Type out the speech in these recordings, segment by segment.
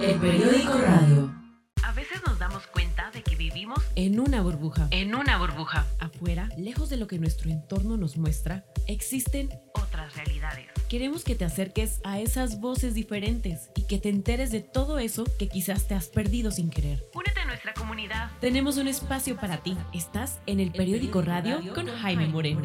El periódico radio. A veces nos damos cuenta de que vivimos En una burbuja. en una burbuja, Afuera, lejos de lo que nuestro entorno nos muestra, existen... otras realidades. Queremos que te acerques a esas voces diferentes y que te enteres de todo eso que quizás te has perdido sin querer. Únete a nuestra comunidad. Tenemos un espacio para ti. Estás en el periódico radio con Jaime Moreno.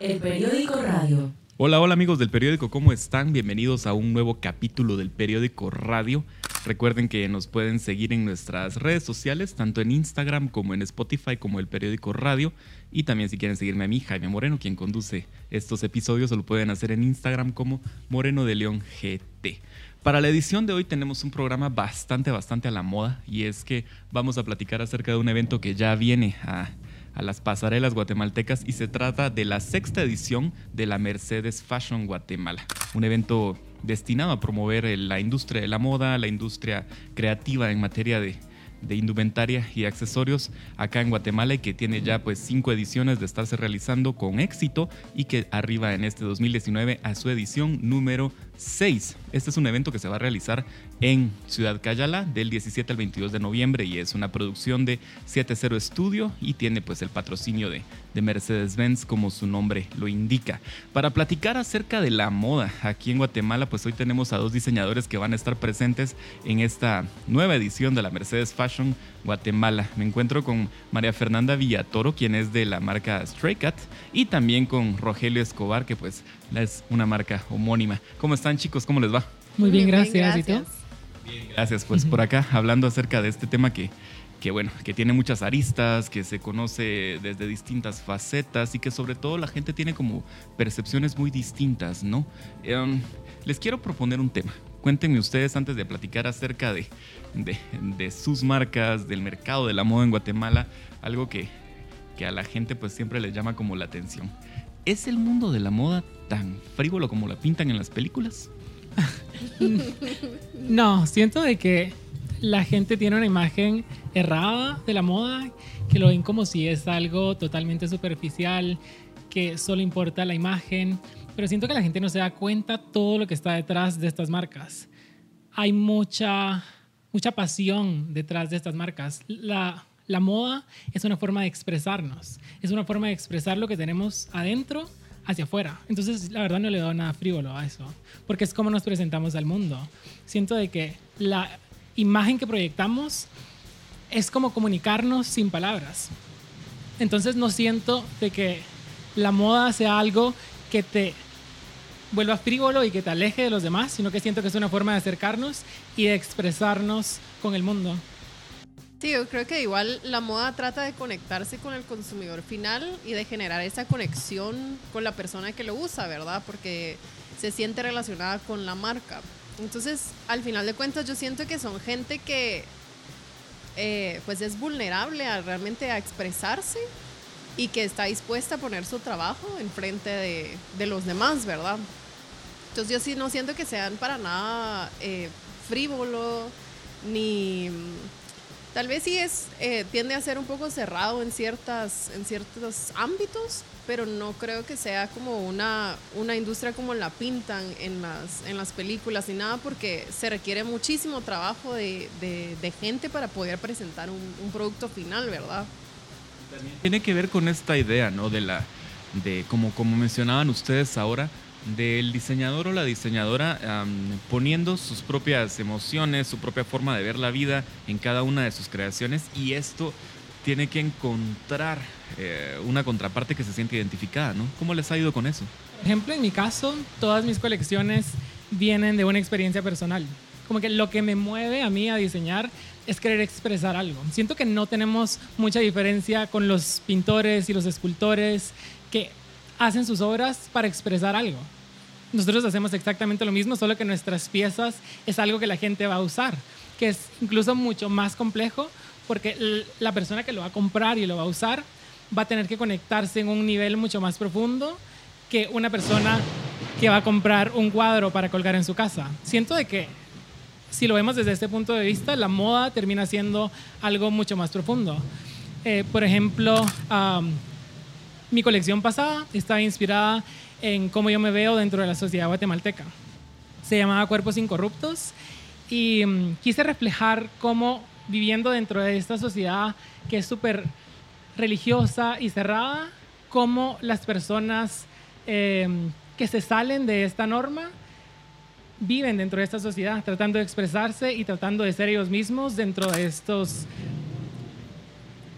El periódico radio. Hola, hola amigos del periódico, ¿cómo están? Bienvenidos a un nuevo capítulo del periódico Radio. Recuerden que nos pueden seguir en nuestras redes sociales, tanto en Instagram como en Spotify, como el periódico Radio. Y también si quieren seguirme a mí, Jaime Moreno, quien conduce estos episodios, lo pueden hacer en Instagram como Moreno de León GT. Para la edición de hoy tenemos un programa bastante, bastante a la moda y es que vamos a platicar acerca de un evento que ya viene a, a las pasarelas guatemaltecas y se trata de la sexta edición de la Mercedes Fashion Guatemala, un evento destinado a promover eh, la industria de la moda, la industria creativa en materia de, de indumentaria y accesorios acá en Guatemala y que tiene ya pues cinco ediciones de estarse realizando con éxito y que arriba en este 2019 a su edición número 6. Este es un evento que se va a realizar en Ciudad Cayala del 17 al 22 de noviembre y es una producción de 70 Studio y tiene pues el patrocinio de, de Mercedes-Benz como su nombre lo indica. Para platicar acerca de la moda aquí en Guatemala pues hoy tenemos a dos diseñadores que van a estar presentes en esta nueva edición de la Mercedes Fashion Guatemala. Me encuentro con María Fernanda Villatoro, quien es de la marca Stray Cat, y también con Rogelio Escobar, que pues es una marca homónima. ¿Cómo están chicos? ¿Cómo les va? Muy bien, gracias. ¿Y tú? Gracias, pues por acá hablando acerca de este tema que, que bueno, que tiene muchas aristas, que se conoce desde distintas facetas y que sobre todo la gente tiene como percepciones muy distintas, ¿no? Em, les quiero proponer un tema. Cuéntenme ustedes antes de platicar acerca de, de, sus marcas, del mercado de la moda en Guatemala, algo que, que a la gente pues siempre les llama como la atención. ¿Es el mundo de la moda tan frívolo como la pintan en las películas? No, siento de que la gente tiene una imagen errada de la moda, que lo ven como si es algo totalmente superficial, que solo importa la imagen, pero siento que la gente no se da cuenta todo lo que está detrás de estas marcas. Hay mucha, mucha pasión detrás de estas marcas. La, la moda es una forma de expresarnos, es una forma de expresar lo que tenemos adentro hacia afuera. Entonces, la verdad no le doy nada frívolo a eso, porque es como nos presentamos al mundo. Siento de que la imagen que proyectamos es como comunicarnos sin palabras. Entonces, no siento de que la moda sea algo que te vuelva frívolo y que te aleje de los demás, sino que siento que es una forma de acercarnos y de expresarnos con el mundo. Sí, yo creo que igual la moda trata de conectarse con el consumidor final y de generar esa conexión con la persona que lo usa, ¿verdad? Porque se siente relacionada con la marca. Entonces, al final de cuentas, yo siento que son gente que eh, pues es vulnerable a realmente a expresarse y que está dispuesta a poner su trabajo enfrente de, de los demás, ¿verdad? Entonces yo sí no siento que sean para nada eh, frívolo ni Tal vez sí es, eh, tiende a ser un poco cerrado en, ciertas, en ciertos ámbitos, pero no creo que sea como una, una industria como la pintan en las, en las películas ni nada, porque se requiere muchísimo trabajo de, de, gente para poder presentar un, producto final, ¿verdad? Tiene que ver con esta idea, ¿no? De la, de como, como mencionaban ustedes ahora, del diseñador o la diseñadora poniendo sus propias emociones, su propia forma de ver la vida en cada una de sus creaciones y esto tiene que encontrar eh, una contraparte que se siente identificada, ¿no? ¿Cómo les ha ido con eso? Por ejemplo, en mi caso, todas mis colecciones vienen de una experiencia personal. Como que lo que me mueve a mí a diseñar es querer expresar algo. Siento que no tenemos mucha diferencia con los pintores y los escultores que hacen sus obras para expresar algo. Nosotros hacemos exactamente lo mismo, solo que nuestras piezas es algo que la gente va a usar, que es incluso mucho más complejo porque la persona que lo va a comprar y lo va a usar va a tener que conectarse en un nivel mucho más profundo que una persona que va a comprar un cuadro para colgar en su casa. Siento de que si lo vemos desde este punto de vista, la moda termina siendo algo mucho más profundo. Eh, por ejemplo, um, mi colección pasada estaba inspirada en cómo yo me veo dentro de la sociedad guatemalteca. Se llamaba Cuerpos Incorruptos Y mm, quise reflejar cómo viviendo dentro de esta sociedad que es súper religiosa y cerrada, cómo las personas eh, que se salen de esta norma viven dentro de esta sociedad, tratando de expresarse y tratando de ser ellos mismos dentro de estos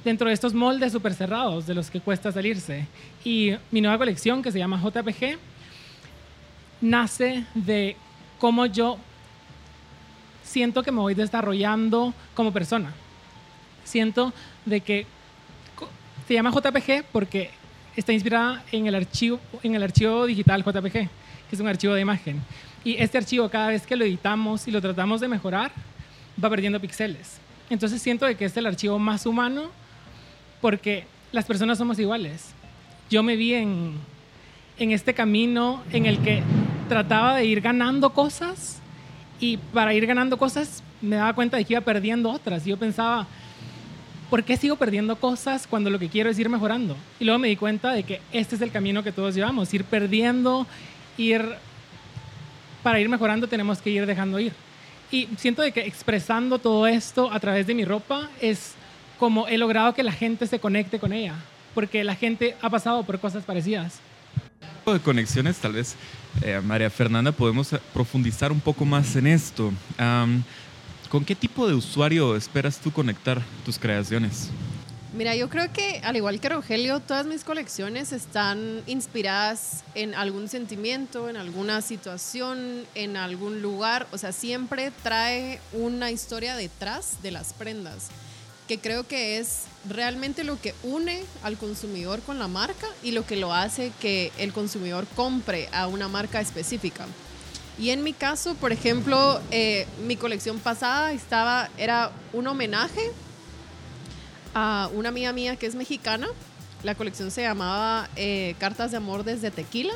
dentro de estos moldes súper cerrados de los que cuesta salirse. Y mi nueva colección, que se llama JPG, nace de cómo yo siento que me voy desarrollando como persona. Siento de que se llama JPG porque está inspirada en el archivo, en el archivo digital JPG, que es un archivo de imagen. Y este archivo, cada vez que lo editamos y lo tratamos de mejorar, va perdiendo píxeles. Entonces siento de que es el archivo más humano porque las personas somos iguales. Yo me vi en, en este camino en el que trataba de ir ganando cosas y para ir ganando cosas me daba cuenta de que iba perdiendo otras. Y yo pensaba, ¿por qué sigo perdiendo cosas cuando lo que quiero es ir mejorando? Y luego me di cuenta de que este es el camino que todos llevamos, ir perdiendo, ir... Para ir mejorando tenemos que ir dejando ir. Y siento de que expresando todo esto a través de mi ropa es como he logrado que la gente se conecte con ella, porque la gente ha pasado por cosas parecidas. tipo de conexiones, tal vez, eh, María Fernanda, podemos eh, profundizar un poco más en esto. Am, ¿Con qué tipo de usuario esperas tú conectar tus creaciones? Mira, yo creo que al igual que Rogelio, todas mis colecciones están inspiradas en algún sentimiento, en alguna situación, en algún lugar. O sea, siempre trae una historia detrás de las prendas, que creo que es realmente lo que une al consumidor con la marca y lo que lo hace que el consumidor compre a una marca específica. Y en mi caso, por ejemplo, eh, mi colección pasada estaba, era un homenaje a una amiga mía que es mexicana. La colección se llamaba eh, Cartas de Amor desde Tequila.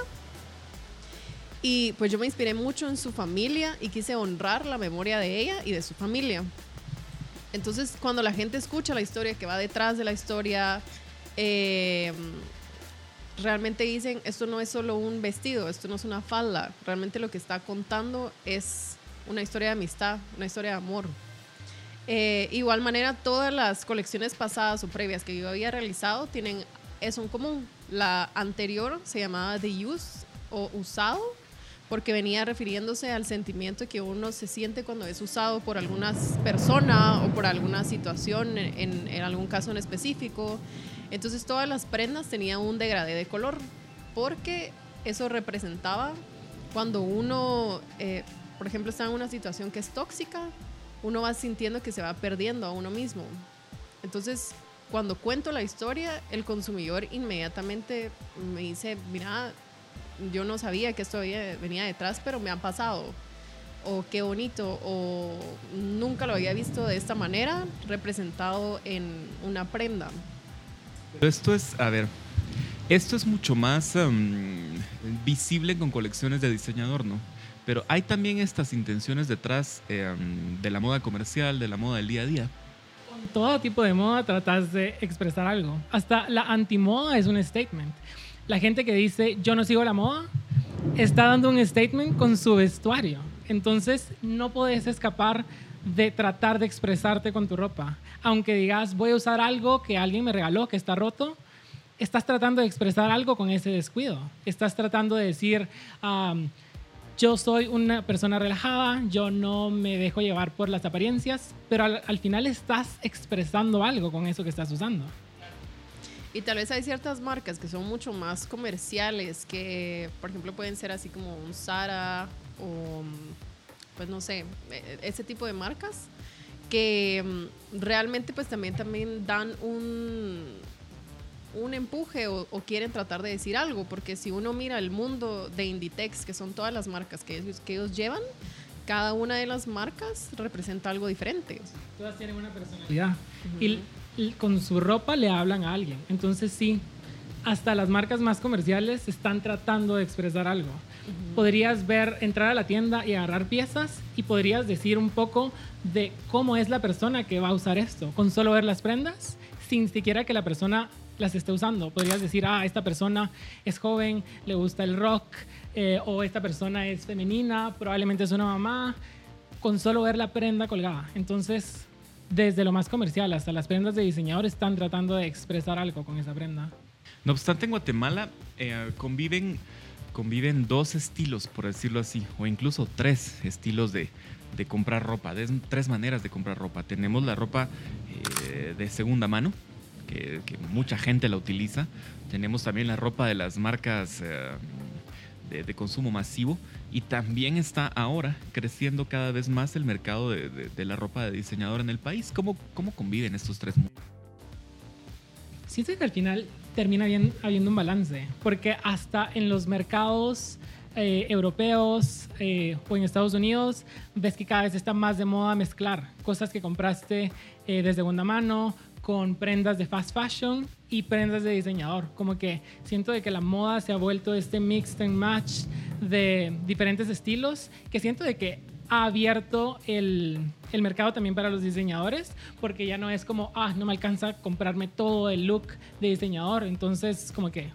Y pues yo me inspiré mucho en su familia y quise honrar la memoria de ella y de su familia. Entonces, cuando la gente escucha la historia que va detrás de la historia, eh, realmente dicen, esto no es solo un vestido, esto no es una falda, realmente lo que está contando es una historia de amistad, una historia de amor. Eh, igual manera, todas las colecciones pasadas o previas que yo había realizado tienen eso en común. La anterior se llamaba The Use o usado, porque venía refiriéndose al sentimiento que uno se siente cuando es usado por alguna persona o por alguna situación, en, algún caso en específico. Entonces todas las prendas tenían un degradé de color, porque eso representaba cuando uno, eh, por ejemplo, está en una situación que es tóxica, uno va sintiendo que se va perdiendo a uno mismo. Entonces, cuando cuento la historia, el consumidor inmediatamente me dice, mira, yo no sabía que esto venía detrás, pero me ha pasado. O qué bonito, o nunca lo había visto de esta manera, representado en una prenda. Pero esto es, a ver, esto es mucho más am, visible con colecciones de diseñador, ¿no? Pero hay también estas intenciones detrás eh, de la moda comercial, de la moda del día a día. Con todo tipo de moda tratas de expresar algo. Hasta la antimoda es un statement. La gente que dice yo no sigo la moda está dando un statement con su vestuario. Entonces no puedes escapar de tratar de expresarte con tu ropa. Aunque digas voy a usar algo que alguien me regaló que está roto, estás tratando de expresar algo con ese descuido. Estás tratando de decir, um, yo soy una persona relajada, yo no me dejo llevar por las apariencias, pero al final estás expresando algo con eso que estás usando. Y tal vez hay ciertas marcas que son mucho más comerciales, que por ejemplo pueden ser así como un Zara o pues no sé, e- ese tipo de marcas que mm, realmente pues también, también dan un, un empuje o, o quieren tratar de decir algo, porque si uno mira el mundo de Inditex, que son todas las marcas que ellos, que ellos llevan, cada una de las marcas representa algo diferente. Todas tienen una personalidad. Y l- l- con su ropa le hablan a alguien. Entonces sí, hasta las marcas más comerciales están tratando de expresar algo. Podrías ver, entrar a la tienda y agarrar piezas y podrías decir un poco de cómo es la persona que va a usar esto. Con solo ver las prendas, sin siquiera que la persona las esté usando. Podrías decir, ah, esta persona es joven, le gusta el rock, eh, o esta persona es femenina, probablemente es una mamá con solo ver la prenda colgada. Entonces, desde lo más comercial hasta las prendas de diseñador están tratando de expresar algo con esa prenda. No obstante, en Guatemala eh, conviven, conviven dos estilos, por decirlo así, o incluso tres estilos de, de comprar ropa, de- tres maneras de comprar ropa. Tenemos la ropa eh, de segunda mano, que, que mucha gente la utiliza. Tenemos también la ropa de las marcas eh, de, de consumo masivo. Y también está ahora creciendo cada vez más el mercado de, la ropa de diseñador en el país. ¿Cómo, cómo conviven estos tres mundos? Siento que al final termina bien, habiendo un balance, porque hasta en los mercados eh, europeos eh, o en Estados Unidos ves que cada vez está más de moda mezclar cosas que compraste eh, de segunda mano con prendas de fast fashion y prendas de diseñador. Como que siento de que la moda se ha vuelto este mix and match de diferentes estilos que siento de que ha abierto el, el mercado también para los diseñadores, porque ya no es como, ah, no me alcanza a comprarme todo el look de diseñador, entonces como que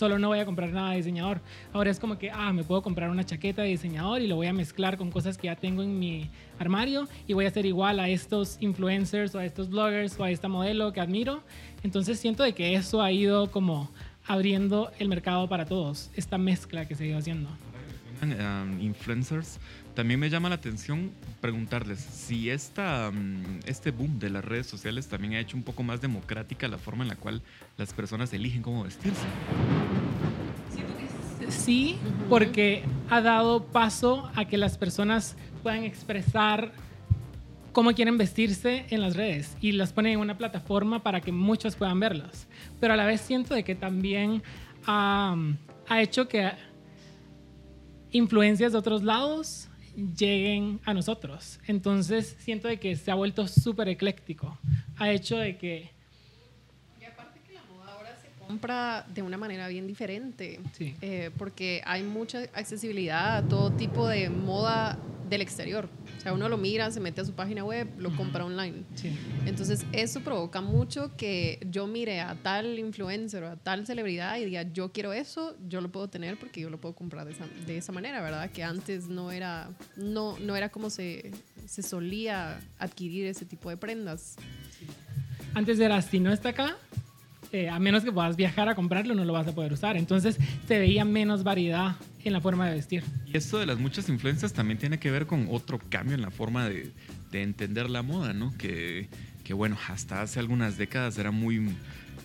solo no voy a comprar nada de diseñador. Ahora es como que, ah, me puedo comprar una chaqueta de diseñador y lo voy a mezclar con cosas que ya tengo en mi armario y voy a hacer igual a estos influencers o a estos bloggers o a esta modelo que admiro. Entonces siento de que eso ha ido como abriendo el mercado para todos, esta mezcla que se ha ido haciendo. Um, influencers, también me llama la atención preguntarles si esta, um, este boom de las redes sociales también ha hecho un poco más democrática la forma en la cual las personas eligen cómo vestirse. Sí, porque ha dado paso a que las personas puedan expresar cómo quieren vestirse en las redes y las ponen en una plataforma para que muchos puedan verlas. Pero a la vez siento de que también ha, ha hecho que influencias de otros lados lleguen a nosotros. Entonces siento de que se ha vuelto súper ecléctico. Ha hecho de que... Y aparte que la moda ahora se compra de una manera bien diferente. Sí. Eh, porque hay mucha accesibilidad a todo tipo de moda del exterior. O sea, uno lo mira, se mete a su página web, lo compra online. Sí. Entonces, eso provoca mucho que yo mire a tal influencer o a tal celebridad y diga, yo quiero eso, yo lo puedo tener porque yo lo puedo comprar de esa, de esa manera, ¿verdad? Que antes no era, no, no era como se, se solía adquirir ese tipo de prendas. Antes era, si no está acá, eh, a menos que puedas viajar a comprarlo, no lo vas a poder usar. Entonces se veía menos variedad en la forma de vestir. Y esto de las muchas influencias también tiene que ver con otro cambio en la forma de, de entender la moda, ¿no? Que, bueno, hasta hace algunas décadas era muy,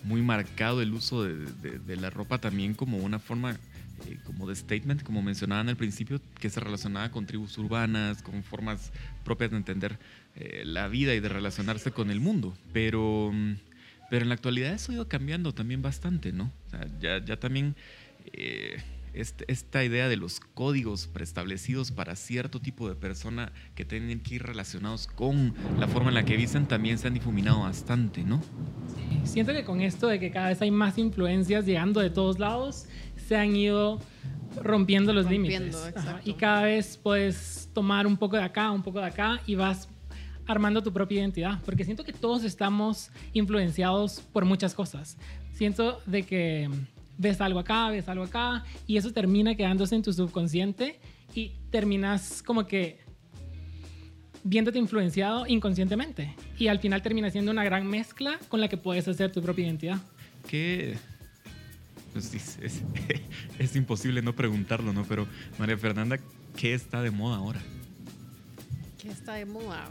muy marcado el uso de, la ropa también como una forma eh, como de statement, como mencionaban al principio, que se relacionaba con tribus urbanas, con formas propias de entender eh, la vida y de relacionarse con el mundo. Pero, pero en la actualidad eso ha ido cambiando también bastante, ¿no? O sea, ya, ya también eh, esta idea de los códigos preestablecidos para cierto tipo de persona que tienen que ir relacionados con la forma en la que visten también se han difuminado bastante, ¿no? Siento que con esto de que cada vez hay más influencias llegando de todos lados, se han ido rompiendo los Rompiendo, límites. Y cada vez puedes tomar un poco de acá, un poco de acá y vas armando tu propia identidad. Porque siento que todos estamos influenciados por muchas cosas. Siento de que ves algo acá, ves algo acá y eso termina quedándose en tu subconsciente y terminas como que viéndote influenciado inconscientemente. Y al final termina siendo una gran mezcla con la que puedes hacer tu propia identidad. Que pues, es, es- es imposible no preguntarlo, ¿no? Pero María Fernanda, ¿qué está de moda ahora? ¿Qué está de moda?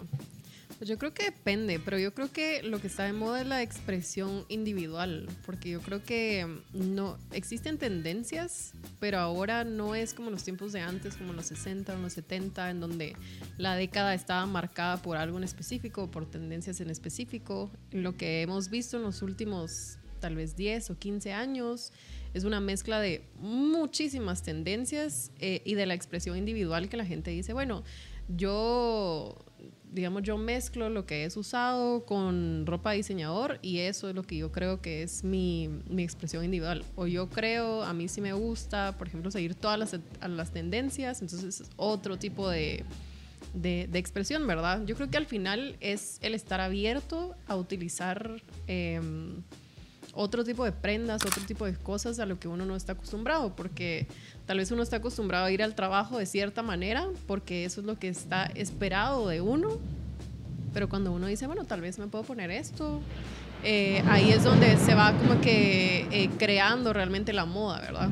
Pues yo creo que depende, pero yo creo que lo que está de moda es la expresión individual, porque yo creo que mm, no existen tendencias, pero ahora no es como los tiempos de antes, como los 60 o los 70, en donde la década estaba marcada por algo en específico, por tendencias en específico. Lo que hemos visto en los últimos tal vez 10 o 15 años es una mezcla de muchísimas tendencias eh, y de la expresión individual que la gente dice, bueno, yo, digamos, yo mezclo lo que es usado con ropa diseñador y eso es lo que yo creo que es mi, mi expresión individual. O yo creo, a mí sí me gusta, por ejemplo, seguir todas las, a las tendencias, entonces es otro tipo de, de, de expresión, ¿verdad? Yo creo que al final es el estar abierto a utilizar... em, otro tipo de prendas, otro tipo de cosas a lo que uno no está acostumbrado, porque tal vez uno está acostumbrado a ir al trabajo de cierta manera, porque eso es lo que está esperado de uno, pero cuando uno dice, bueno, tal vez me puedo poner esto, eh, ahí es donde se va como que eh, creando realmente la moda, ¿verdad?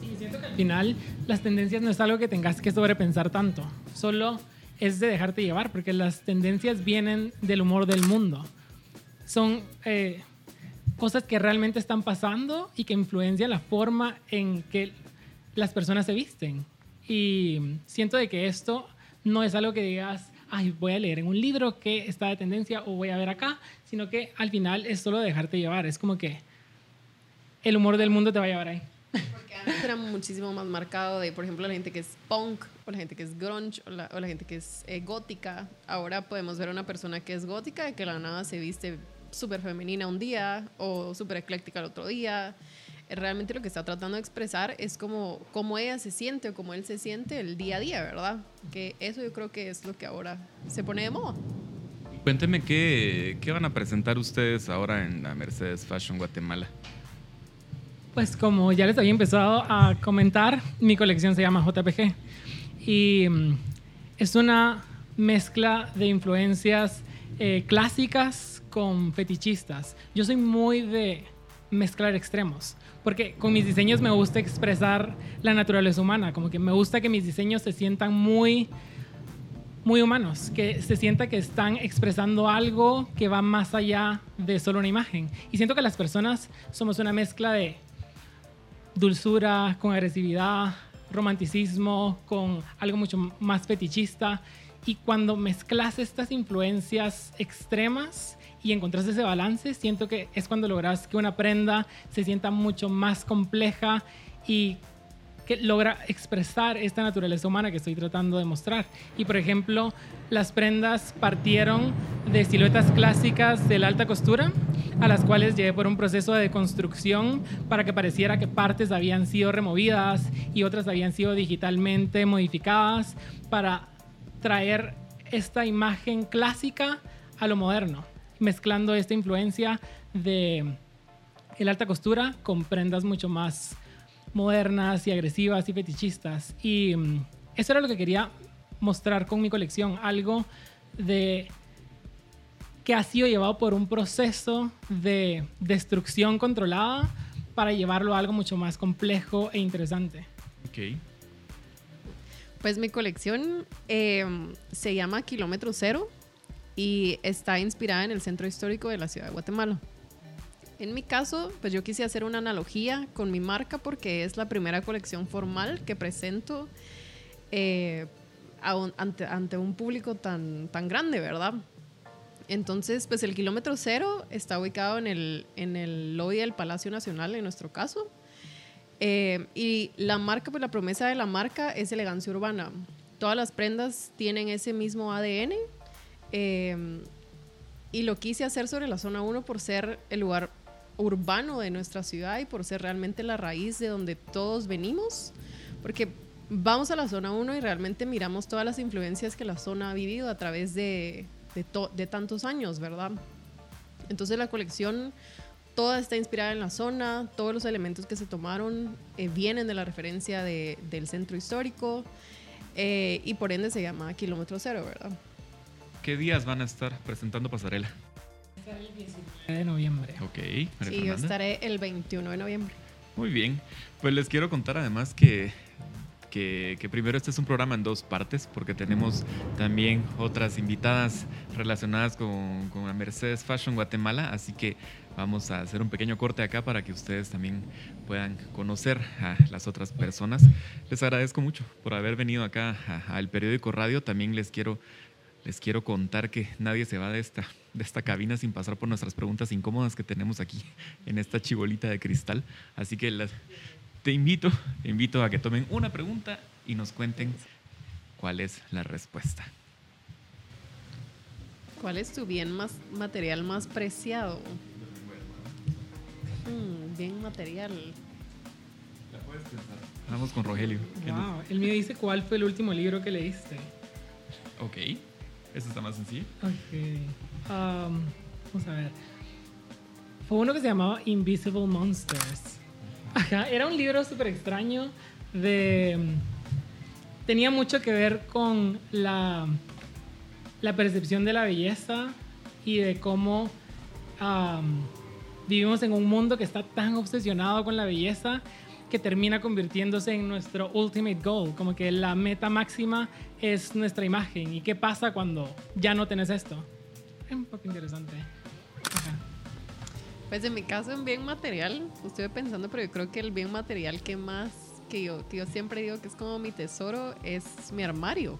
Sí, siento que al final las tendencias no es algo que tengas que sobrepensar tanto, solo es de dejarte llevar, porque las tendencias vienen del humor del mundo. Son eh, cosas que realmente están pasando y que influencian la forma en que las personas se visten. Y siento de que esto no es algo que digas, ay, voy a leer en un libro que está de tendencia o voy a ver acá, sino que al final es solo dejarte llevar. Es como que el humor del mundo te va a llevar ahí. Porque antes era muchísimo más marcado de, por ejemplo, la gente que es punk, o la gente que es grunge, o la, o la gente que es eh, gótica. Ahora podemos ver a una persona que es gótica y que la nada se viste súper femenina un día o súper ecléctica el otro día. Realmente lo que está tratando de expresar es como cómo ella se siente o cómo él se siente el día a día, ¿verdad? Que eso yo creo que es lo que ahora se pone de moda. Cuénteme qué, qué van a presentar ustedes ahora en la Mercedes Fashion Guatemala. Pues como ya les había empezado a comentar, mi colección se llama JPG y mm, es una mezcla de influencias eh, clásicas con fetichistas. Yo soy muy de mezclar extremos, porque con mis diseños me gusta expresar la naturaleza humana, como que me gusta que mis diseños se sientan muy muy humanos, que se sienta que están expresando algo que va más allá de solo una imagen. Y siento que las personas somos una mezcla de dulzura con agresividad, romanticismo con algo mucho más fetichista. Y cuando mezclas estas influencias extremas y encontrás ese balance, siento que es cuando logras que una prenda se sienta mucho más compleja y que logra expresar esta naturaleza humana que estoy tratando de mostrar. Y por ejemplo, las prendas partieron de siluetas clásicas de la alta costura, a las cuales llevé por un proceso de deconstrucción para que pareciera que partes habían sido removidas y otras habían sido digitalmente modificadas para traer esta imagen clásica a lo moderno, mezclando esta influencia de el alta costura con prendas mucho más modernas y agresivas y fetichistas. Y mm, eso era lo que quería mostrar con mi colección, algo de que ha sido llevado por un proceso de destrucción controlada para llevarlo a algo mucho más complejo e interesante. Ok. Pues mi colección eh, se llama Kilómetro Cero y está inspirada en el centro histórico de la ciudad de Guatemala. En mi caso, pues yo quise hacer una analogía con mi marca porque es la primera colección formal que presento eh, ante, ante un público tan, tan grande, ¿verdad? Entonces, pues el kilómetro cero está ubicado en el, en el lobby del Palacio Nacional, en nuestro caso. Eh, y la marca, pues la promesa de la marca es elegancia urbana. Todas las prendas tienen ese mismo ADN. eh, y lo quise hacer sobre la zona 1 por ser el lugar urbano de nuestra ciudad y por ser realmente la raíz de donde todos venimos. Porque vamos a la zona 1 y realmente miramos todas las influencias que la zona ha vivido a través de, de, de tantos años, ¿verdad? Entonces la colección toda está inspirada en la zona, todos los elementos que se tomaron eh, vienen de la referencia de- del centro histórico eh, y por ende se llama Kilómetro Cero, ¿verdad? ¿Qué días van a estar presentando pasarela? De noviembre. Ok. María Sí, yo estaré el 21 de noviembre. Muy bien. Pues les quiero contar además que, que, que primero este es un programa en dos partes porque tenemos también otras invitadas relacionadas con, con la Mercedes Fashion Guatemala. Así que vamos a hacer un pequeño corte acá para que ustedes también puedan conocer a las otras personas. Les agradezco mucho por haber venido acá al periódico Radio. También les quiero les quiero contar que nadie se va de esta, de esta cabina sin pasar por nuestras preguntas incómodas que tenemos aquí en esta chibolita de cristal. Así que las- te invito, invito a que tomen una pregunta y nos cuenten cuál es la respuesta. ¿Cuál es tu bien más material más preciado? Mm, bien material. Vamos con Rogelio. ¿Qué nos- Wow. El mío dice cuál fue el último libro que leíste. Ok, eso está más sencillo. Ok. Um, vamos a ver. fue uno que se llamaba Invisible Monsters. Ajá, era un libro súper extraño de... Tenía mucho que ver con la, la percepción de la belleza y de cómo am, vivimos en un mundo que está tan obsesionado con la belleza que termina convirtiéndose en nuestro ultimate goal, como que la meta máxima es nuestra imagen. ¿Y qué pasa cuando ya no tenés esto? Es un poco interesante. Ajá. Pues en mi caso, en bien material, estuve pensando, pero yo creo que el bien material que más, que yo, que yo siempre digo que es como mi tesoro, es mi armario.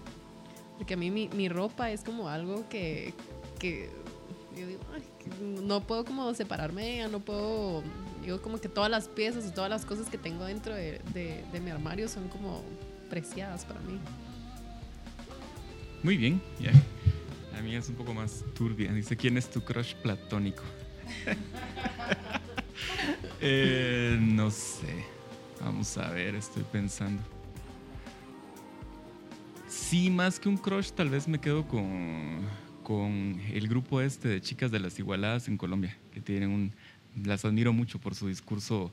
Porque a mí mi, mi ropa es como algo que, que yo digo, "Ay, no puedo como separarme de no puedo, digo como que todas las piezas y todas las cosas que tengo dentro de, de- mi armario son como preciadas para mí. Muy bien. La mía es un poco más turbia. Dice, ¿quién es tu crush platónico? Eh, no sé. Vamos a ver, estoy pensando. Sí, más que un crush, tal vez me quedo con, con el grupo este de chicas de las Igualadas en Colombia, que tienen un... Las admiro mucho por su discurso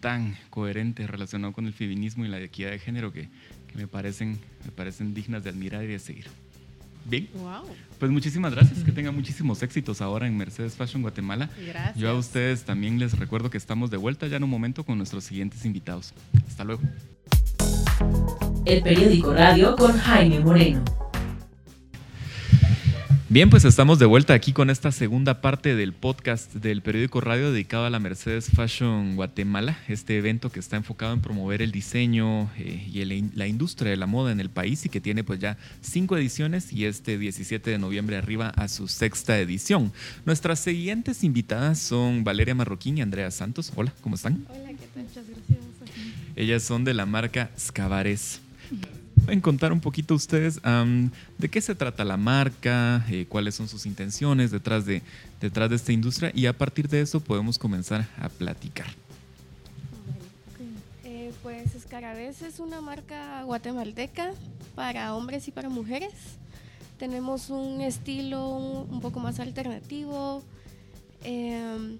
tan coherente relacionado con el feminismo y la equidad de género que, que me, parecen, me parecen dignas de admirar y de seguir. Bien, Wow, pues muchísimas gracias. Que tengan muchísimos éxitos ahora en Mercedes Fashion Guatemala. gracias. Yo a ustedes también les recuerdo que estamos de vuelta ya en un momento con nuestros siguientes invitados. Hasta luego. El periódico radio con Jaime Moreno. Bien, pues estamos de vuelta aquí con esta segunda parte del podcast del periódico radio dedicado a la Mercedes Fashion Guatemala, este evento que está enfocado en promover el diseño eh, y el- la industria de la moda en el país y que tiene pues ya cinco ediciones y este 17 de noviembre arriba a su sexta edición. Nuestras siguientes invitadas son Valeria Marroquín y Andrea Santos. Hola, ¿cómo están? Hola, ¿qué tal? Muchas gracias. Ellas son de la marca Scavares. ¿Pueden contar un poquito ustedes de qué se trata la marca, eh, cuáles son sus intenciones detrás de, detrás de esta industria? Y a partir de eso podemos comenzar a platicar. Eh, pues Escarabés es una marca guatemalteca para hombres y para mujeres. Tenemos un estilo un, un poco más alternativo. Em,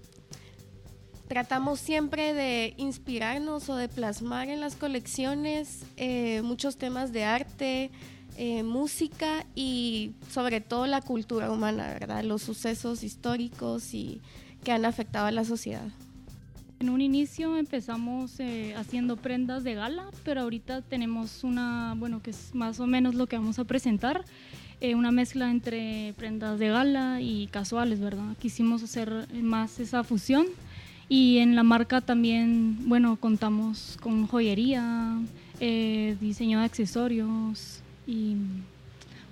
tratamos siempre de inspirarnos o de plasmar en las colecciones eh, muchos temas de arte, eh, música y sobre todo la cultura humana, ¿verdad? Los sucesos históricos y que han afectado a la sociedad. En un inicio empezamos eh, haciendo prendas de gala, pero ahorita tenemos una, bueno, que es más o menos lo que vamos a presentar, eh, una mezcla entre prendas de gala y casuales, ¿verdad? Quisimos hacer más esa fusión y en la marca también, bueno, contamos con joyería, eh, diseño de accesorios y,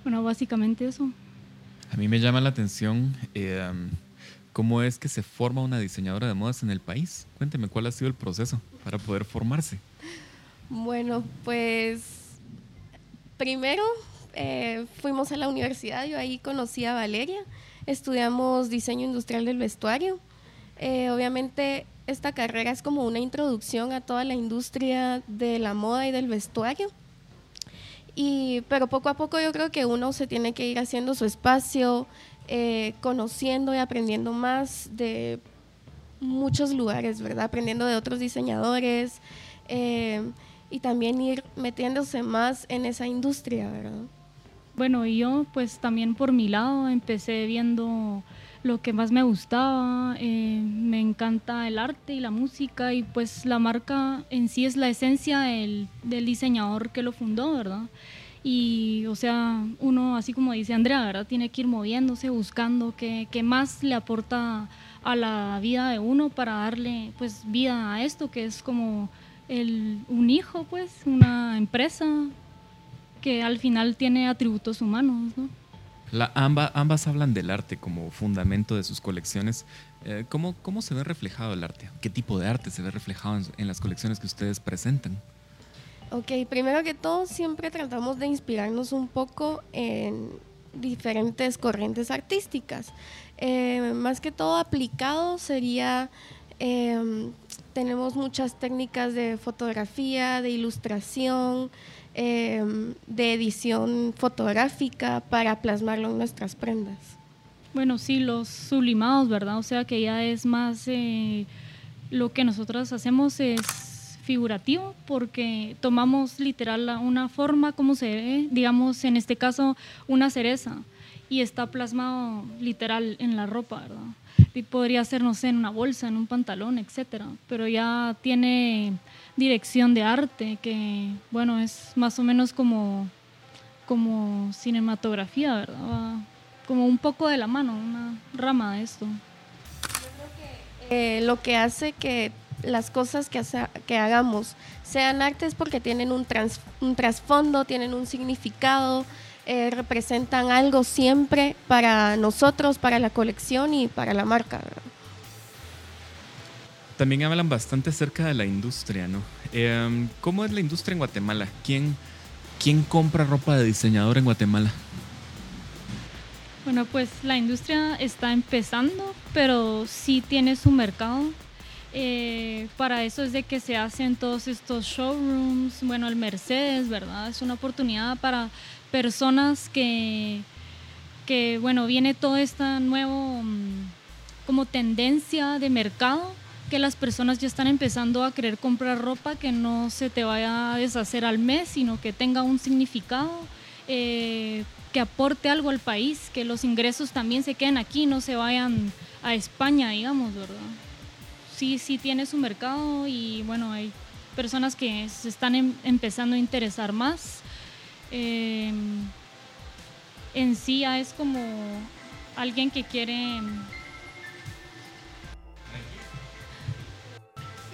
bueno, básicamente eso. A mí me llama la atención eh, am, cómo es que se forma una diseñadora de modas en el país. Cuénteme cuál ha sido el proceso para poder formarse. Bueno, pues primero eh, fuimos a la universidad, yo ahí conocí a Valeria, estudiamos diseño industrial del vestuario. Eh, obviamente esta carrera es como una introducción a toda la industria de la moda y del vestuario. Y, pero poco a poco yo creo que uno se tiene que ir haciendo su espacio, eh, conociendo y aprendiendo más de muchos lugares, ¿verdad? Aprendiendo de otros diseñadores eh, y también ir metiéndose más en esa industria, ¿verdad? Bueno, yo pues también por mi lado empecé viendo lo que más me gustaba, eh, me encanta el arte y la música y pues la marca en sí es la esencia del, diseñador que lo fundó, ¿verdad? Y o sea, uno, así como dice Andrea, ¿verdad? Tiene que ir moviéndose, buscando qué, qué más le aporta a la vida de uno para darle pues vida a esto que es como el, un hijo, pues, una empresa que al final tiene atributos humanos, ¿no? La, amba- ambas hablan del arte como fundamento de sus colecciones. Eh, ¿cómo, ¿Cómo se ve reflejado el arte? ¿Qué tipo de arte se ve reflejado en, en las colecciones que ustedes presentan? Ok, primero que todo siempre tratamos de inspirarnos un poco en diferentes corrientes artísticas. Eh, más que todo aplicado sería, eh, tenemos muchas técnicas de fotografía, de ilustración, eh, de edición fotográfica para plasmarlo en nuestras prendas. Bueno, sí, los sublimados, ¿verdad? O sea que ya es más eh, lo que nosotros hacemos es figurativo porque tomamos literal una forma como se ve, digamos en este caso una cereza y está plasmado literal en la ropa, ¿verdad? Y podría ser, no sé, en una bolsa, en un pantalón, etcétera, pero ya tiene dirección de arte que, bueno, es más o menos como, como cinematografía, ¿verdad? Como un poco de la mano, una rama de esto. Eh, lo que hace que las cosas que, hace- que hagamos sean arte es porque tienen un, trans- un trasfondo, tienen un significado, eh, representan algo siempre para nosotros, para la colección y para la marca. ¿verdad? También hablan bastante acerca de la industria, ¿no? Eh, ¿Cómo es la industria en Guatemala? ¿Quién, ¿Quién compra ropa de diseñador en Guatemala? Bueno, pues la industria está empezando, pero sí tiene su mercado. Eh, para eso es de que se hacen todos estos showrooms, bueno, el Mercedes, ¿verdad? Es una oportunidad para personas que, que bueno, viene toda esta nueva mm, como tendencia de mercado, que las personas ya están empezando a querer comprar ropa que no se te vaya a deshacer al mes, sino que tenga un significado. eh, que aporte algo al país, que los ingresos también se queden aquí, no se vayan a España, digamos, ¿verdad? Sí, sí tiene su mercado y bueno, hay personas que se están em- empezando a interesar más. Eh, en sí ya es como alguien que quiere...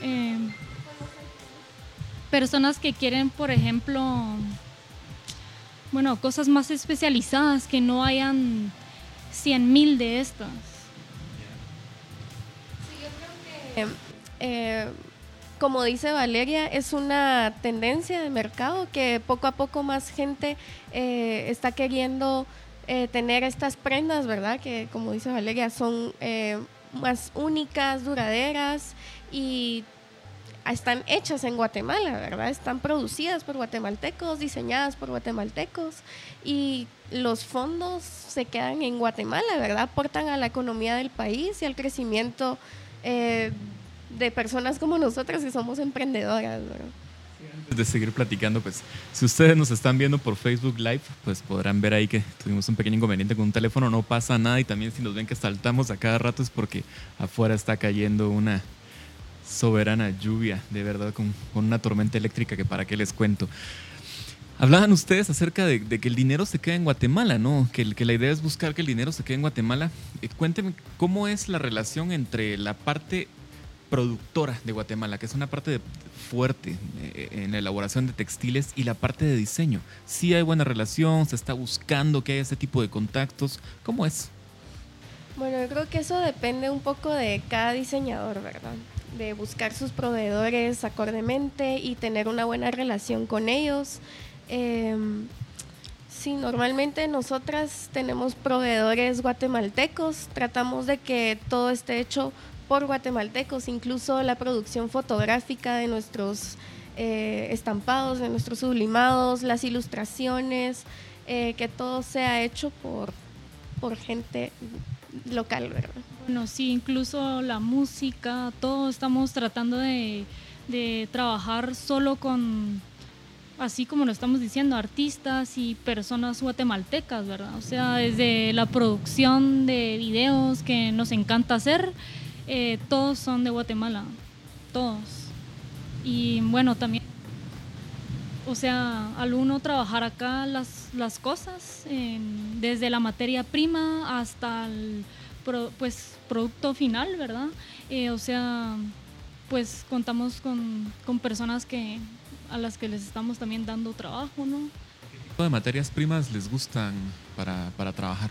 eh, personas que quieren, por ejemplo, bueno, cosas más especializadas, que no hayan 100 mil de estas. Eh, como dice Valeria, es una tendencia de mercado que poco a poco más gente eh, está queriendo tener estas prendas, ¿verdad? Que como dice Valeria, son más únicas, duraderas y están hechas en Guatemala, ¿verdad? Están producidas por guatemaltecos, diseñadas por guatemaltecos y los fondos se quedan en Guatemala, ¿verdad? Aportan a la economía del país y al crecimiento eh, de personas como nosotras que somos emprendedoras, ¿verdad? Antes de seguir platicando, pues si ustedes nos están viendo por Facebook Live, pues podrán ver ahí que tuvimos un pequeño inconveniente con un teléfono, no pasa nada y también si nos ven que saltamos a cada rato es porque afuera está cayendo una soberana lluvia, de verdad, con, una tormenta eléctrica que para qué les cuento. Hablaban ustedes acerca de, que el dinero se queda en Guatemala, ¿no? Que, la idea es buscar que el dinero se quede en Guatemala. Eh, cuéntenme, ¿cómo es la relación entre la parte productora de Guatemala, que es una parte fuerte eh, en la elaboración de textiles, y la parte de diseño? ¿Sí hay buena relación? ¿Se está buscando que haya ese tipo de contactos? ¿Cómo es? Bueno, yo creo que eso depende un poco de cada diseñador, ¿verdad? De buscar sus proveedores acordemente y tener una buena relación con ellos. Eh, sí, normalmente nosotras tenemos proveedores guatemaltecos, tratamos de que todo esté hecho por guatemaltecos, incluso la producción fotográfica de nuestros eh, estampados, de nuestros sublimados, las ilustraciones, eh, que todo sea hecho por, por gente local, ¿verdad? Bueno, sí, incluso la música, todo estamos tratando de, de trabajar solo con, así como lo estamos diciendo, artistas y personas guatemaltecas, ¿verdad? O sea, desde la producción de videos que nos encanta hacer, eh, todos son de Guatemala, todos. Y bueno, también, o sea, al uno trabajar acá las, las cosas, desde la materia prima hasta el pro- pues, producto final, ¿verdad? Eh, o sea, pues contamos con, con personas que, a las que les estamos también dando trabajo, ¿no? ¿Qué tipo de materias primas les gustan para, para trabajar?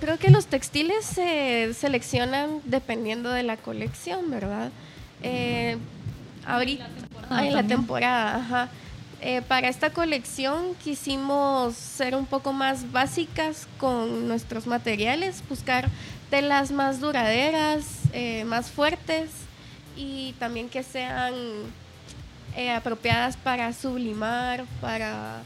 Creo que los textiles se seleccionan dependiendo de la colección, ¿verdad? Eh, ahorita, ah, en la temporada, ajá. Eh, para esta colección quisimos ser un poco más básicas con nuestros materiales, buscar telas más duraderas, eh, más fuertes y también que sean eh, apropiadas para sublimar, para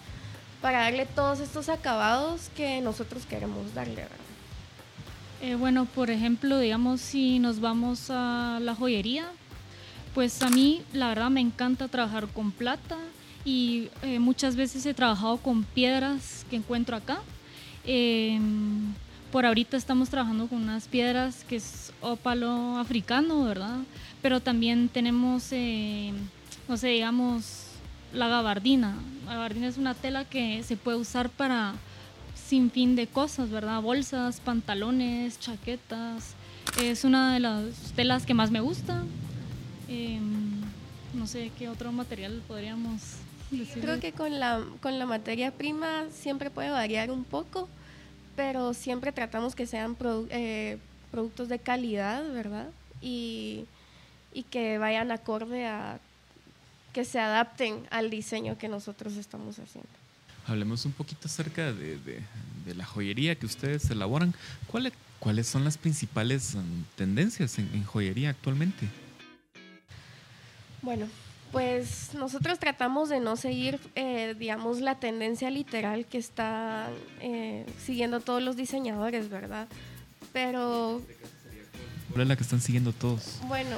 para darle todos estos acabados que nosotros queremos darle, ¿verdad? Bueno, por ejemplo, digamos, si nos vamos a la joyería, pues a mí la verdad me encanta trabajar con plata y eh, muchas veces he trabajado con piedras que encuentro acá. Em, por ahorita estamos trabajando con unas piedras que es ópalo africano, ¿verdad? Pero también tenemos, eh, no sé, digamos, la gabardina. La gabardina es una tela que se puede usar para sin fin de cosas, ¿verdad? Bolsas, pantalones, chaquetas. Es una de las telas que más me gusta. Em, no sé qué otro material podríamos decir. Creo que con la, con la materia prima siempre puede variar un poco, pero siempre tratamos que sean produ- eh, productos de calidad, ¿verdad? Y, y que vayan acorde a que se adapten al diseño que nosotros estamos haciendo. Hablemos un poquito acerca de, de- de la joyería que ustedes elaboran. ¿Cuáles, cuáles son las principales mm, tendencias en, en joyería actualmente? Bueno, pues nosotros tratamos de no seguir, eh, digamos, la tendencia literal que están eh, siguiendo todos los diseñadores, ¿verdad? Pero ¿Cuál es la que están siguiendo todos? bueno,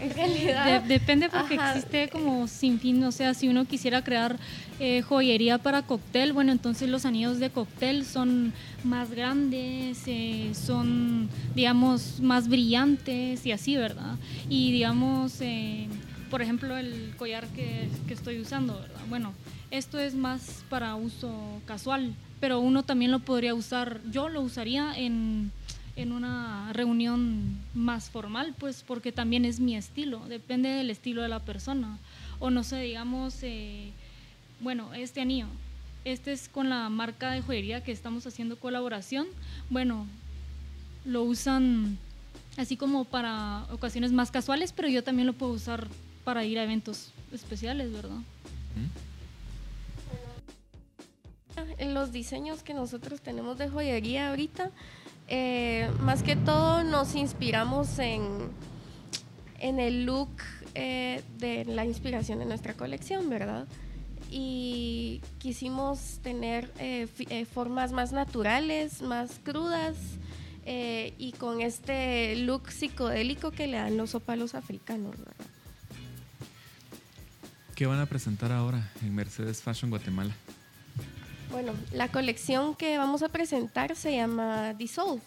en De- realidad... depende porque Ajá. existe como sin fin, o sea, si uno quisiera crear eh, joyería para cóctel, bueno, entonces los anillos de cóctel son más grandes, eh, son, digamos, más brillantes y así, ¿verdad? Y digamos, eh, por ejemplo, el collar que, que estoy usando, ¿verdad? Bueno, esto es más para uso casual, pero uno también lo podría usar, yo lo usaría en en una reunión más formal, pues porque también es mi estilo, depende del estilo de la persona. O no sé, digamos, eh, bueno, este anillo, este es con la marca de joyería que estamos haciendo colaboración, bueno, lo usan así como para ocasiones más casuales, pero yo también lo puedo usar para ir a eventos especiales, ¿verdad? En los diseños que nosotros tenemos de joyería ahorita, eh, más que todo nos inspiramos en, el look eh, de la inspiración de nuestra colección, ¿verdad? Y quisimos tener eh, formas más naturales, más crudas, y con este look psicodélico que le dan los ópalos africanos, ¿verdad? ¿Qué van a presentar ahora en Mercedes Fashion Guatemala? Bueno, la colección que vamos a presentar se llama Dissolve.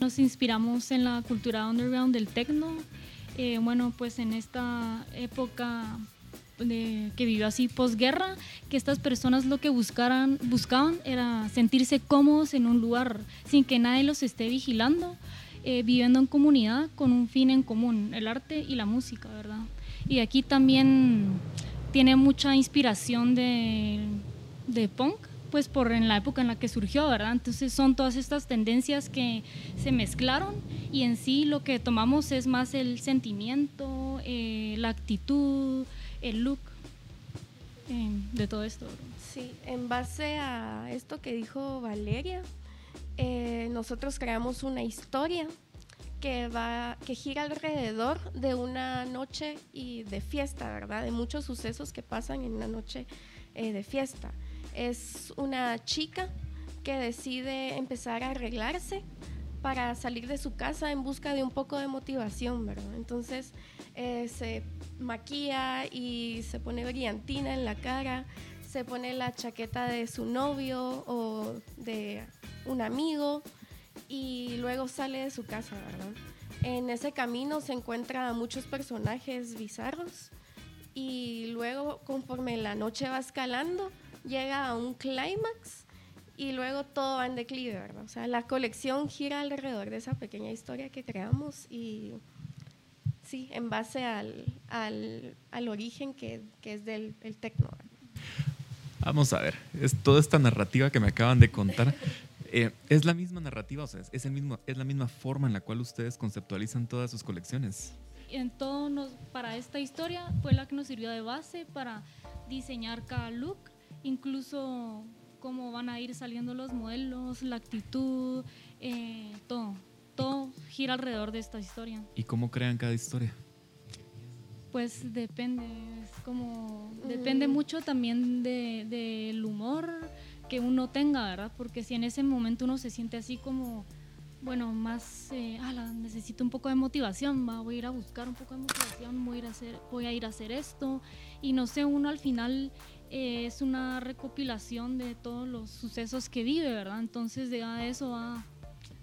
Nos inspiramos en la cultura underground del techno. Eh, bueno, pues en esta época de- que vivió así posguerra, que estas personas lo que buscaran, buscaban era sentirse cómodos en un lugar sin que nadie los esté vigilando, eh, viviendo en comunidad con un fin en común, el arte y la música, ¿verdad? Y aquí también tiene mucha inspiración de, de punk, pues por en la época en la que surgió, ¿verdad? Entonces son todas estas tendencias que se mezclaron y en sí lo que tomamos es más el sentimiento, eh, la actitud, el look eh, de todo esto. Sí, en base a esto que dijo Valeria, eh, nosotros creamos una historia que va, que gira alrededor de una noche y de fiesta, ¿verdad? De muchos sucesos que pasan en una noche eh, de fiesta. Es una chica que decide empezar a arreglarse para salir de su casa en busca de un poco de motivación, ¿verdad? Entonces eh, se maquilla y se pone brillantina en la cara, se pone la chaqueta de su novio o de un amigo y luego sale de su casa, ¿verdad? En ese camino se encuentra muchos personajes bizarros y luego conforme la noche va escalando llega a un clímax y luego todo va en declive, ¿verdad? O sea, la colección gira alrededor de esa pequeña historia que creamos y sí, en base al, al, al origen que, que es del el tecno. ¿verdad? Vamos a ver, es toda esta narrativa que me acaban de contar. eh, ¿Es la misma narrativa? O sea, ¿es, el mismo, ¿es la misma forma en la cual ustedes conceptualizan todas sus colecciones? En todo nos, para esta historia fue la que nos sirvió de base para diseñar cada look, incluso cómo van a ir saliendo los modelos, la actitud, eh, todo. Todo gira alrededor de esta historia. ¿Y cómo crean cada historia? Pues depende, es como, depende mucho también del de, del humor que uno tenga, ¿verdad? Porque si en ese momento uno se siente así como, bueno, más, eh, ala, necesito un poco de motivación, ¿va? voy a ir a buscar un poco de motivación, voy a ir a hacer, voy a, ir a hacer esto, y no sé, uno al final eh, es una recopilación de todos los sucesos que vive, ¿verdad? Entonces de eso va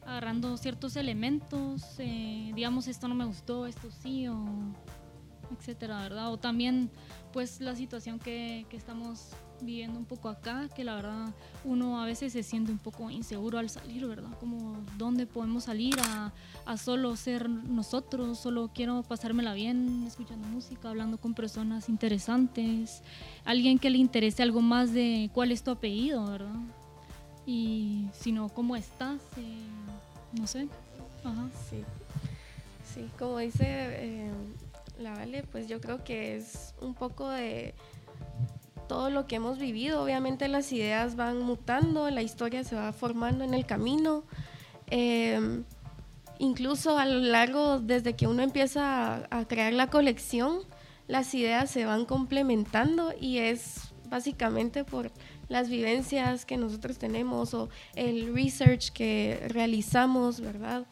agarrando ciertos elementos, eh, digamos, esto no me gustó, esto sí, etcétera, ¿verdad? O también, pues, la situación que, que, estamos viviendo un poco acá, que la verdad uno a veces se siente un poco inseguro al salir, ¿verdad? Como, ¿dónde podemos salir a, a solo ser nosotros? Solo quiero pasármela bien, escuchando música, hablando con personas interesantes, alguien que le interese algo más de cuál es tu apellido, ¿verdad? Y si no, ¿cómo estás? Eh, no sé. Ajá. Sí. Sí, como dice... Eh, la Vale, pues yo creo que es un poco de todo lo que hemos vivido. Obviamente las ideas van mutando, la historia se va formando en el camino. Eh, incluso a lo largo, desde que uno empieza a, crear la colección, las ideas se van complementando y es básicamente por las vivencias que nosotros tenemos o el research que realizamos, ¿verdad?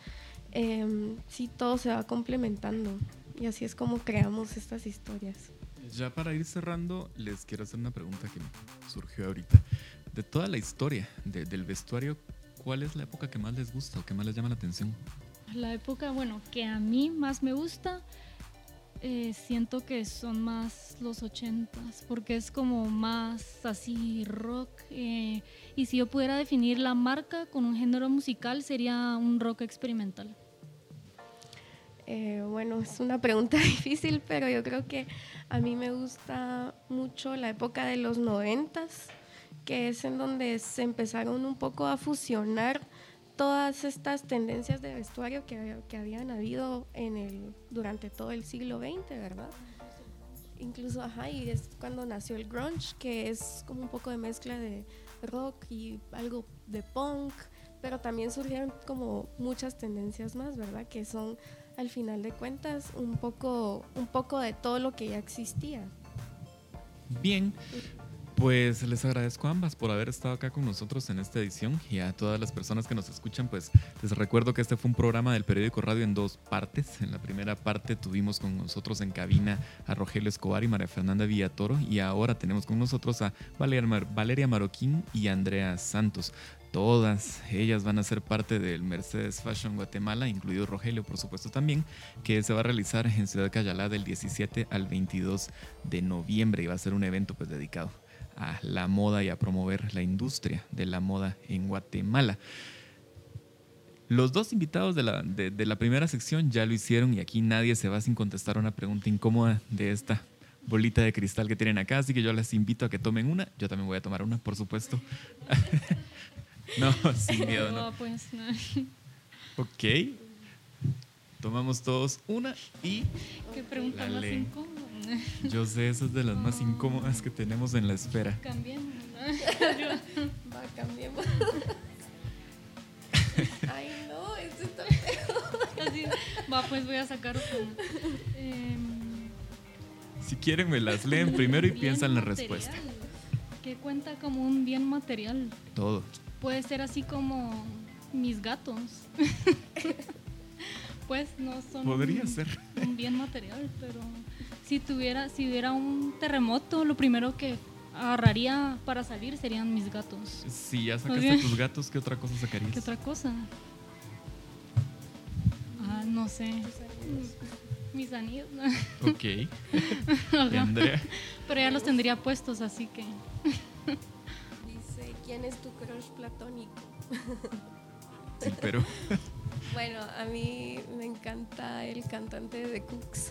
Eh, sí, todo se va complementando. Y así es como creamos estas historias. Ya para ir cerrando, les quiero hacer una pregunta que me surgió ahorita. De toda la historia de, del vestuario, ¿cuál es la época que más les gusta o que más les llama la atención? La época, bueno, que a mí más me gusta, eh, siento que son más los ochentas, porque es como más así rock. Eh, y si yo pudiera definir la marca con un género musical, sería un rock experimental. Eh, bueno, es una pregunta difícil, pero yo creo que a mí me gusta mucho la época de los noventas, que es en donde se empezaron un poco a fusionar todas estas tendencias de vestuario que, que habían habido en el, durante todo el siglo XX, ¿verdad? Incluso, ajá, y es cuando nació el grunge, que es como un poco de mezcla de rock y algo de punk, pero también surgieron como muchas tendencias más, ¿verdad? Que son al final de cuentas un poco, un poco de todo lo que ya existía. Bien, pues les agradezco a ambas por haber estado acá con nosotros en esta edición y a todas las personas que nos escuchan, pues les recuerdo que este fue un programa del periódico Radio en dos partes. En la primera parte tuvimos con nosotros en cabina a Rogelio Escobar y María Fernanda Villatoro y ahora tenemos con nosotros a Valeria, Valeria Maroquín y Andrea Santos. Todas ellas van a ser parte del Mercedes Fashion Guatemala, incluido Rogelio, por supuesto también, que se va a realizar en Ciudad Cayalá del 17 al 22 de noviembre y va a ser un evento pues dedicado a la moda y a promover la industria de la moda en Guatemala. Los dos invitados de la, de, de la primera sección ya lo hicieron y aquí nadie se va sin contestar una pregunta incómoda de esta bolita de cristal que tienen acá, así que yo les invito a que tomen una. Yo también voy a tomar una, por supuesto. no, sin miedo, no. No, pues no. Ok. Tomamos todos una y Qué pregunta más incómoda. yo sé, esa es de las más incómodas que tenemos en la esfera. Cambiemos. Va, cambiemos. Ay, no, esto está feo. Así, va, pues voy a sacar una. Em, Si quieren, me las leen primero y piensan la material. respuesta. ¿Qué cuenta como un bien material? Todo. Puede ser así como mis gatos. pues no son Podría un, ser. un bien material, pero si tuviera, si hubiera un terremoto, lo primero que agarraría para salir serían mis gatos. Si ya sacaste tus gatos, ¿qué otra cosa sacarías? ¿Qué otra cosa? Ah, no sé. Mis anillos. Ok. Pero ya los tendría puestos, así que. ¿quién es tu crush platónico? Sí, pero Bueno, a mí me encanta el cantante de Cooks.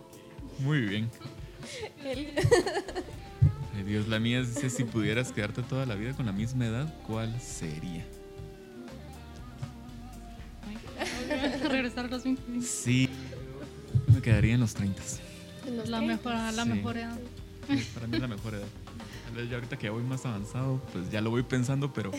muy bien. Ay, Dios, la mía dice, si pudieras quedarte toda la vida con la misma edad, ¿cuál sería? Regresar a los 20. Sí, me quedaría en los 30. en los La 30. mejor, la Sí. mejor edad. Sí, para mí es la mejor edad. Tal ya ahorita que ya voy más avanzado, pues ya lo voy pensando, pero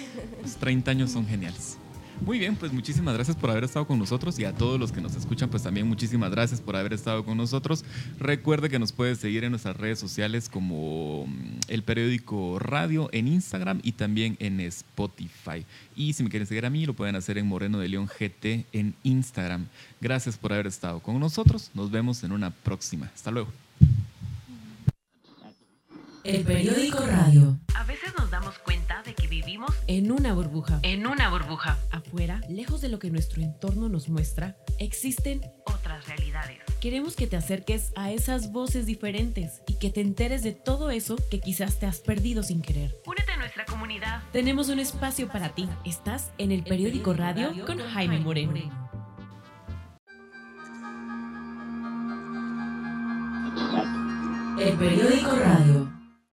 los 30 años son geniales. Muy bien, pues muchísimas gracias por haber estado con nosotros y a todos los que nos escuchan, pues también muchísimas gracias por haber estado con nosotros. Recuerde que nos puedes seguir en nuestras redes sociales como mm, el periódico Radio en Instagram y también en Spotify. Y si me quieren seguir a mí, lo pueden hacer en Moreno de León GT en Instagram. Gracias por haber estado con nosotros. Nos vemos en una próxima. Hasta luego. El periódico radio. A veces nos damos cuenta de que vivimos En una burbuja. en una burbuja. Afuera, lejos de lo que nuestro entorno nos muestra, existen Otras realidades. Queremos que te acerques a esas voces diferentes y que te enteres de todo eso que quizás te has perdido sin querer. Únete a nuestra comunidad. Tenemos un espacio para ti. Estás en el periódico radio con Jaime Moreno. El periódico radio.